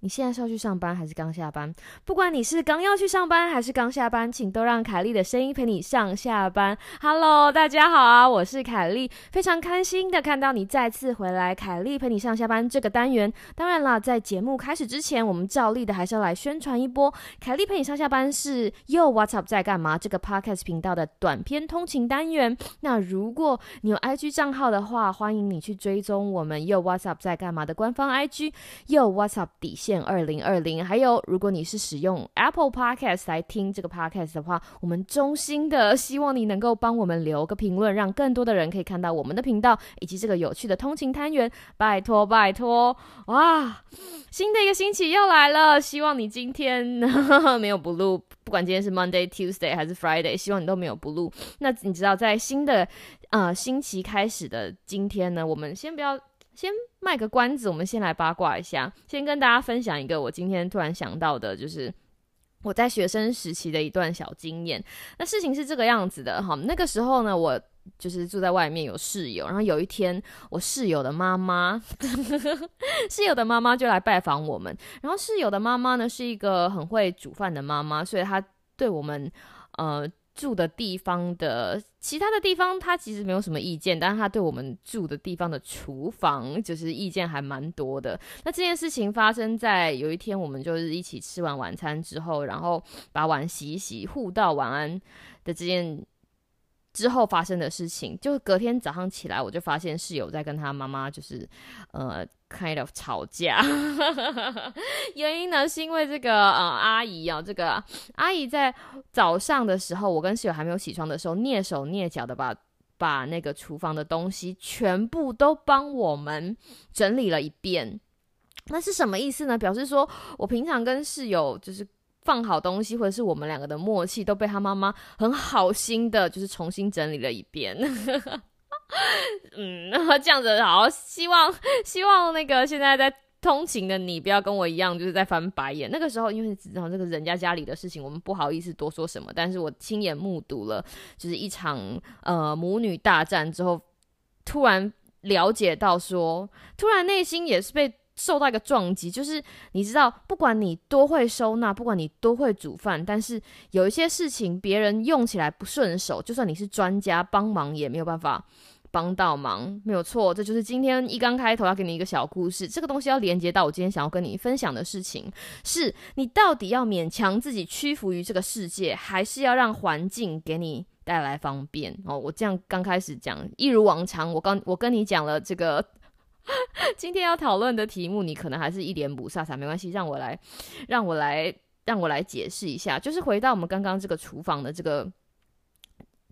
你现在是要去上班还是刚下班？不管你是刚要去上班还是刚下班，请都让凯莉的声音陪你上下班。Hello，大家好啊，我是凯莉，非常开心的看到你再次回来。凯莉陪你上下班这个单元，当然啦，在节目开始之前，我们照例的还是要来宣传一波。凯莉陪你上下班是 Yo What's Up 在干嘛？这个 Podcast 频道的短篇通勤单元。那如果你有 IG 账号的话，欢迎你去追踪我们 Yo What's Up 在干嘛的官方 IG Yo What's Up 底下线。二零二零，还有如果你是使用 Apple Podcast 来听这个 Podcast 的话，我们衷心的希望你能够帮我们留个评论，让更多的人可以看到我们的频道以及这个有趣的通勤单元。拜托拜托！哇，新的一个星期又来了，希望你今天 没有不录，不管今天是 Monday、Tuesday 还是 Friday，希望你都没有不录。那你知道，在新的呃星期开始的今天呢，我们先不要。先卖个关子，我们先来八卦一下。先跟大家分享一个我今天突然想到的，就是我在学生时期的一段小经验。那事情是这个样子的哈，那个时候呢，我就是住在外面有室友，然后有一天我室友的妈妈，室友的妈妈就来拜访我们。然后室友的妈妈呢是一个很会煮饭的妈妈，所以她对我们呃。住的地方的其他的地方，他其实没有什么意见，但是他对我们住的地方的厨房，就是意见还蛮多的。那这件事情发生在有一天，我们就是一起吃完晚餐之后，然后把碗洗一洗，互道晚安的这件。之后发生的事情，就隔天早上起来，我就发现室友在跟他妈妈就是，呃，kind of 吵架。原因呢，是因为这个呃阿姨啊，这个阿姨在早上的时候，我跟室友还没有起床的时候，蹑手蹑脚的把把那个厨房的东西全部都帮我们整理了一遍。那是什么意思呢？表示说我平常跟室友就是。放好东西，或者是我们两个的默契，都被他妈妈很好心的，就是重新整理了一遍。嗯，那这样子好，希望 希望那个现在在通勤的你，不要跟我一样，就是在翻白眼。那个时候，因为只知道这个人家家里的事情，我们不好意思多说什么。但是我亲眼目睹了，就是一场呃母女大战之后，突然了解到说，突然内心也是被。受到一个撞击，就是你知道，不管你多会收纳，不管你多会煮饭，但是有一些事情别人用起来不顺手，就算你是专家帮忙也没有办法帮到忙，没有错。这就是今天一刚开头要给你一个小故事，这个东西要连接到我今天想要跟你分享的事情，是你到底要勉强自己屈服于这个世界，还是要让环境给你带来方便？哦，我这样刚开始讲，一如往常，我刚我跟你讲了这个。今天要讨论的题目，你可能还是一脸不飒飒，没关系，让我来，让我来，让我来解释一下。就是回到我们刚刚这个厨房的这个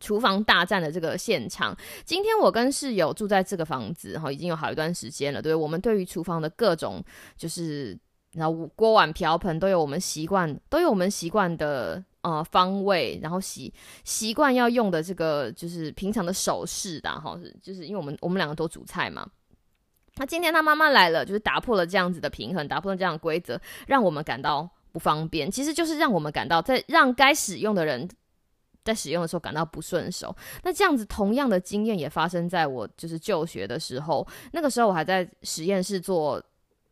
厨房大战的这个现场。今天我跟室友住在这个房子，哈，已经有好一段时间了。对我们对于厨房的各种，就是然后锅碗瓢盆都有我们习惯，都有我们习惯的呃方位，然后习习惯要用的这个就是平常的手势的哈，就是因为我们我们两个都煮菜嘛。那今天他妈妈来了，就是打破了这样子的平衡，打破了这样规则，让我们感到不方便。其实就是让我们感到，在让该使用的人在使用的时候感到不顺手。那这样子同样的经验也发生在我就是就学的时候，那个时候我还在实验室做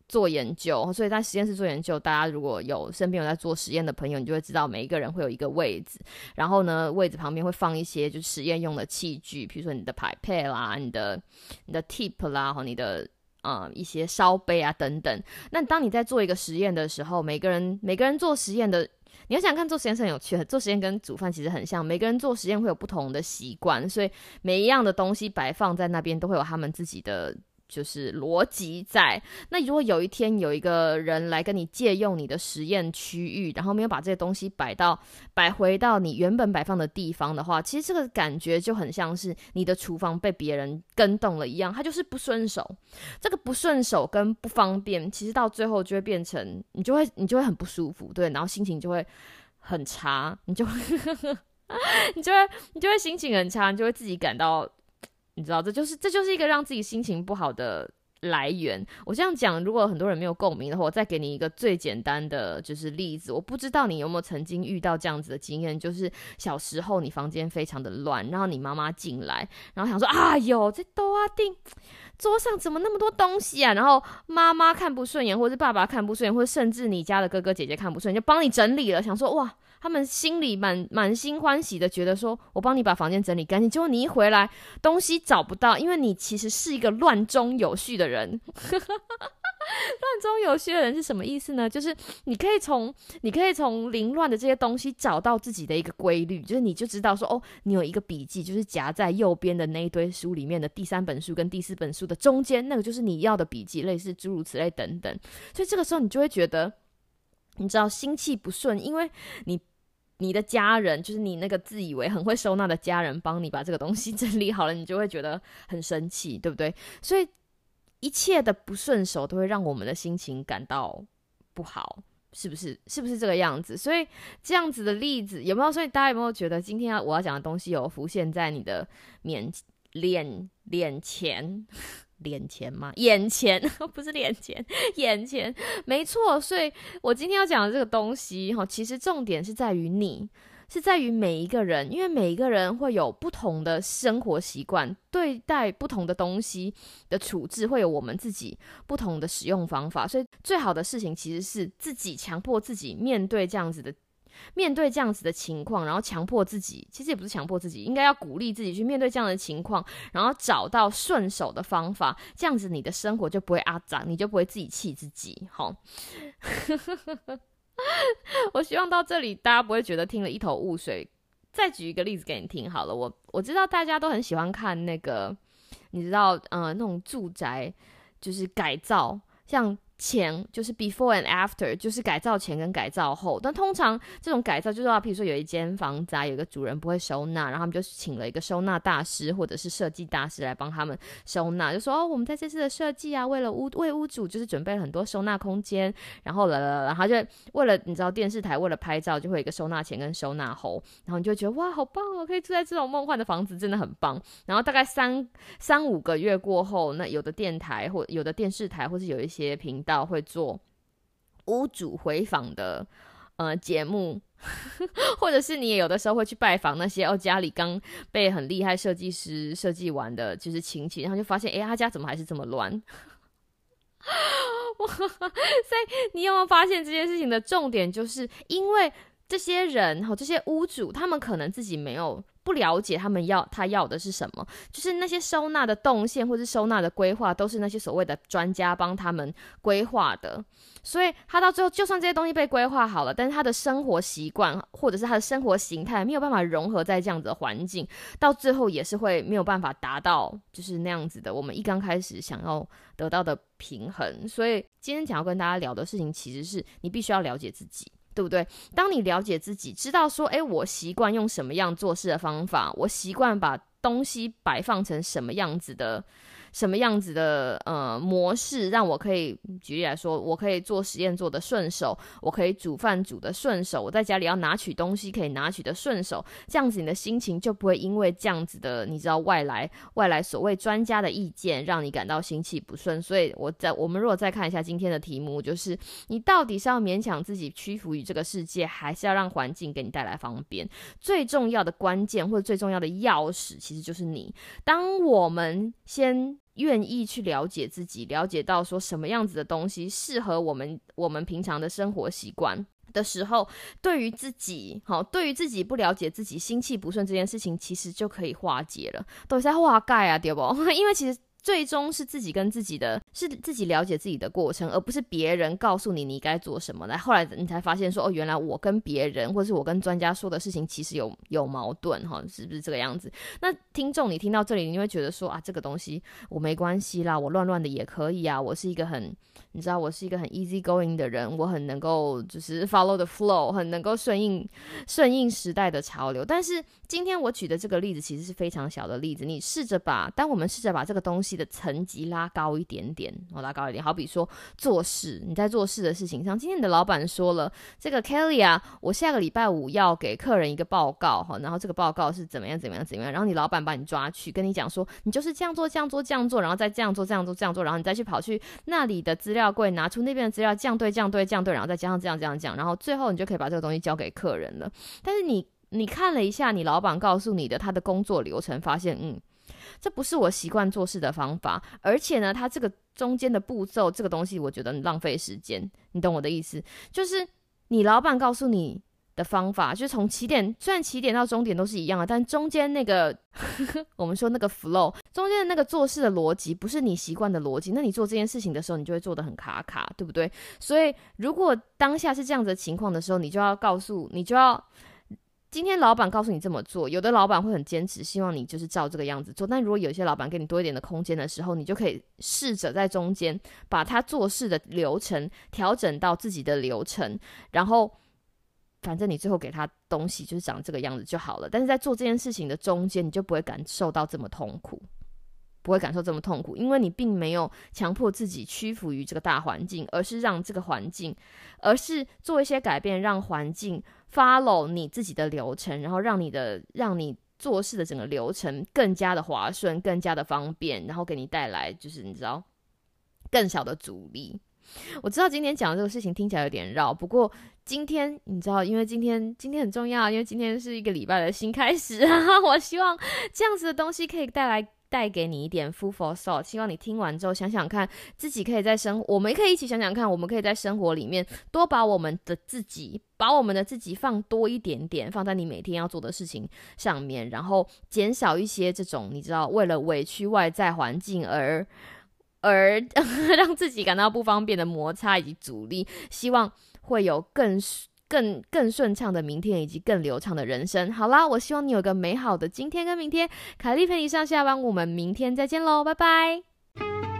做研究，所以在实验室做研究，大家如果有身边有在做实验的朋友，你就会知道每一个人会有一个位置，然后呢，位置旁边会放一些就是实验用的器具，比如说你的排配啦，你的你的 tip 啦，和你的。啊，一些烧杯啊等等。那当你在做一个实验的时候，每个人每个人做实验的，你要想看做实验是很有趣的。做实验跟煮饭其实很像，每个人做实验会有不同的习惯，所以每一样的东西摆放在那边都会有他们自己的。就是逻辑在那，如果有一天有一个人来跟你借用你的实验区域，然后没有把这些东西摆到摆回到你原本摆放的地方的话，其实这个感觉就很像是你的厨房被别人跟动了一样，它就是不顺手。这个不顺手跟不方便，其实到最后就会变成你就会你就会很不舒服，对，然后心情就会很差，你就会 你就会你就会心情很差，你就会自己感到。你知道，这就是这就是一个让自己心情不好的来源。我这样讲，如果很多人没有共鸣的话，我再给你一个最简单的就是例子。我不知道你有没有曾经遇到这样子的经验，就是小时候你房间非常的乱，然后你妈妈进来，然后想说啊哟，这都啊定桌上怎么那么多东西啊？然后妈妈看不顺眼，或者是爸爸看不顺眼，或者甚至你家的哥哥姐姐看不顺眼，就帮你整理了，想说哇。他们心里满满心欢喜的，觉得说我帮你把房间整理干净。结果你一回来，东西找不到，因为你其实是一个乱中有序的人。乱中有序的人是什么意思呢？就是你可以从你可以从凌乱的这些东西找到自己的一个规律，就是你就知道说哦，你有一个笔记，就是夹在右边的那一堆书里面的第三本书跟第四本书的中间，那个就是你要的笔记，类似诸如此类等等。所以这个时候你就会觉得，你知道心气不顺，因为你。你的家人就是你那个自以为很会收纳的家人，帮你把这个东西整理好了，你就会觉得很生气，对不对？所以一切的不顺手都会让我们的心情感到不好，是不是？是不是这个样子？所以这样子的例子有没有？所以大家有没有觉得今天要我要讲的东西有浮现在你的面脸脸前？脸前吗？眼前 不是脸前，眼前没错。所以我今天要讲的这个东西，哈，其实重点是在于你，是在于每一个人，因为每一个人会有不同的生活习惯，对待不同的东西的处置会有我们自己不同的使用方法。所以最好的事情其实是自己强迫自己面对这样子的。面对这样子的情况，然后强迫自己，其实也不是强迫自己，应该要鼓励自己去面对这样的情况，然后找到顺手的方法，这样子你的生活就不会阿脏，你就不会自己气自己。好，我希望到这里大家不会觉得听了一头雾水。再举一个例子给你听好了，我我知道大家都很喜欢看那个，你知道，嗯，那种住宅就是改造，像。前就是 before and after，就是改造前跟改造后。但通常这种改造就是啊，譬如说有一间房子啊，有个主人不会收纳，然后他们就请了一个收纳大师或者是设计大师来帮他们收纳，就说哦，我们在这次的设计啊，为了屋为屋主就是准备了很多收纳空间，然后了了，然后就为了你知道电视台为了拍照就会有一个收纳前跟收纳后，然后你就觉得哇，好棒哦，可以住在这种梦幻的房子，真的很棒。然后大概三三五个月过后，那有的电台或有的电视台或是有一些平道。会做屋主回访的呃节目，或者是你也有的时候会去拜访那些哦家里刚被很厉害设计师设计完的，就是亲戚，然后就发现哎他家怎么还是这么乱？哇所以你有没有发现这件事情的重点，就是因为这些人和这些屋主，他们可能自己没有。不了解他们要他要的是什么，就是那些收纳的动线或是收纳的规划，都是那些所谓的专家帮他们规划的。所以他到最后，就算这些东西被规划好了，但是他的生活习惯或者是他的生活形态没有办法融合在这样子的环境，到最后也是会没有办法达到就是那样子的。我们一刚开始想要得到的平衡。所以今天想要跟大家聊的事情，其实是你必须要了解自己。对不对？当你了解自己，知道说，诶，我习惯用什么样做事的方法，我习惯把东西摆放成什么样子的。什么样子的呃模式让我可以举例来说，我可以做实验做的顺手，我可以煮饭煮的顺手，我在家里要拿取东西可以拿取的顺手，这样子你的心情就不会因为这样子的你知道外来外来所谓专家的意见让你感到心气不顺。所以我在我们如果再看一下今天的题目，就是你到底是要勉强自己屈服于这个世界，还是要让环境给你带来方便？最重要的关键或者最重要的钥匙其实就是你。当我们先愿意去了解自己，了解到说什么样子的东西适合我们，我们平常的生活习惯的时候，对于自己，好，对于自己不了解自己，心气不顺这件事情，其实就可以化解了，都在化解啊，对不？因为其实。最终是自己跟自己的，是自己了解自己的过程，而不是别人告诉你你该做什么。来，后来你才发现说，哦，原来我跟别人，或是我跟专家说的事情，其实有有矛盾，哈，是不是这个样子？那听众，你听到这里，你会觉得说，啊，这个东西我没关系啦，我乱乱的也可以啊，我是一个很，你知道，我是一个很 easy going 的人，我很能够就是 follow the flow，很能够顺应顺应时代的潮流。但是今天我举的这个例子，其实是非常小的例子。你试着把，当我们试着把这个东西。西的层级拉高一点点，我拉高一点。好比说做事，你在做事的事情上，今天你的老板说了，这个 Kelly 啊，我下个礼拜五要给客人一个报告哈，然后这个报告是怎么样怎么样怎么样，然后你老板把你抓去跟你讲说，你就是这样做这样做这样做，然后再这样做这样做这样做，然后你再去跑去那里的资料柜拿出那边的资料，这样对这样对这样对，然后再加上这样这样讲，然后最后你就可以把这个东西交给客人了。但是你你看了一下你老板告诉你的他的工作流程，发现嗯。这不是我习惯做事的方法，而且呢，它这个中间的步骤，这个东西我觉得浪费时间。你懂我的意思？就是你老板告诉你的方法，就是从起点，虽然起点到终点都是一样的，但中间那个 我们说那个 flow，中间的那个做事的逻辑不是你习惯的逻辑，那你做这件事情的时候，你就会做的很卡卡，对不对？所以如果当下是这样子的情况的时候，你就要告诉你就要。今天老板告诉你这么做，有的老板会很坚持，希望你就是照这个样子做。但如果有些老板给你多一点的空间的时候，你就可以试着在中间把他做事的流程调整到自己的流程，然后反正你最后给他东西就是长这个样子就好了。但是在做这件事情的中间，你就不会感受到这么痛苦，不会感受这么痛苦，因为你并没有强迫自己屈服于这个大环境，而是让这个环境，而是做一些改变，让环境。Follow 你自己的流程，然后让你的让你做事的整个流程更加的滑顺，更加的方便，然后给你带来就是你知道更小的阻力。我知道今天讲的这个事情听起来有点绕，不过今天你知道，因为今天今天很重要，因为今天是一个礼拜的新开始啊，我希望这样子的东西可以带来。带给你一点 food for thought，希望你听完之后想想看，自己可以在生，我们可以一起想想看，我们可以在生活里面多把我们的自己，把我们的自己放多一点点，放在你每天要做的事情上面，然后减少一些这种你知道为了委屈外在环境而而 让自己感到不方便的摩擦以及阻力，希望会有更。更更顺畅的明天，以及更流畅的人生。好啦，我希望你有个美好的今天跟明天。凯丽陪你上下班，我们明天再见喽，拜拜。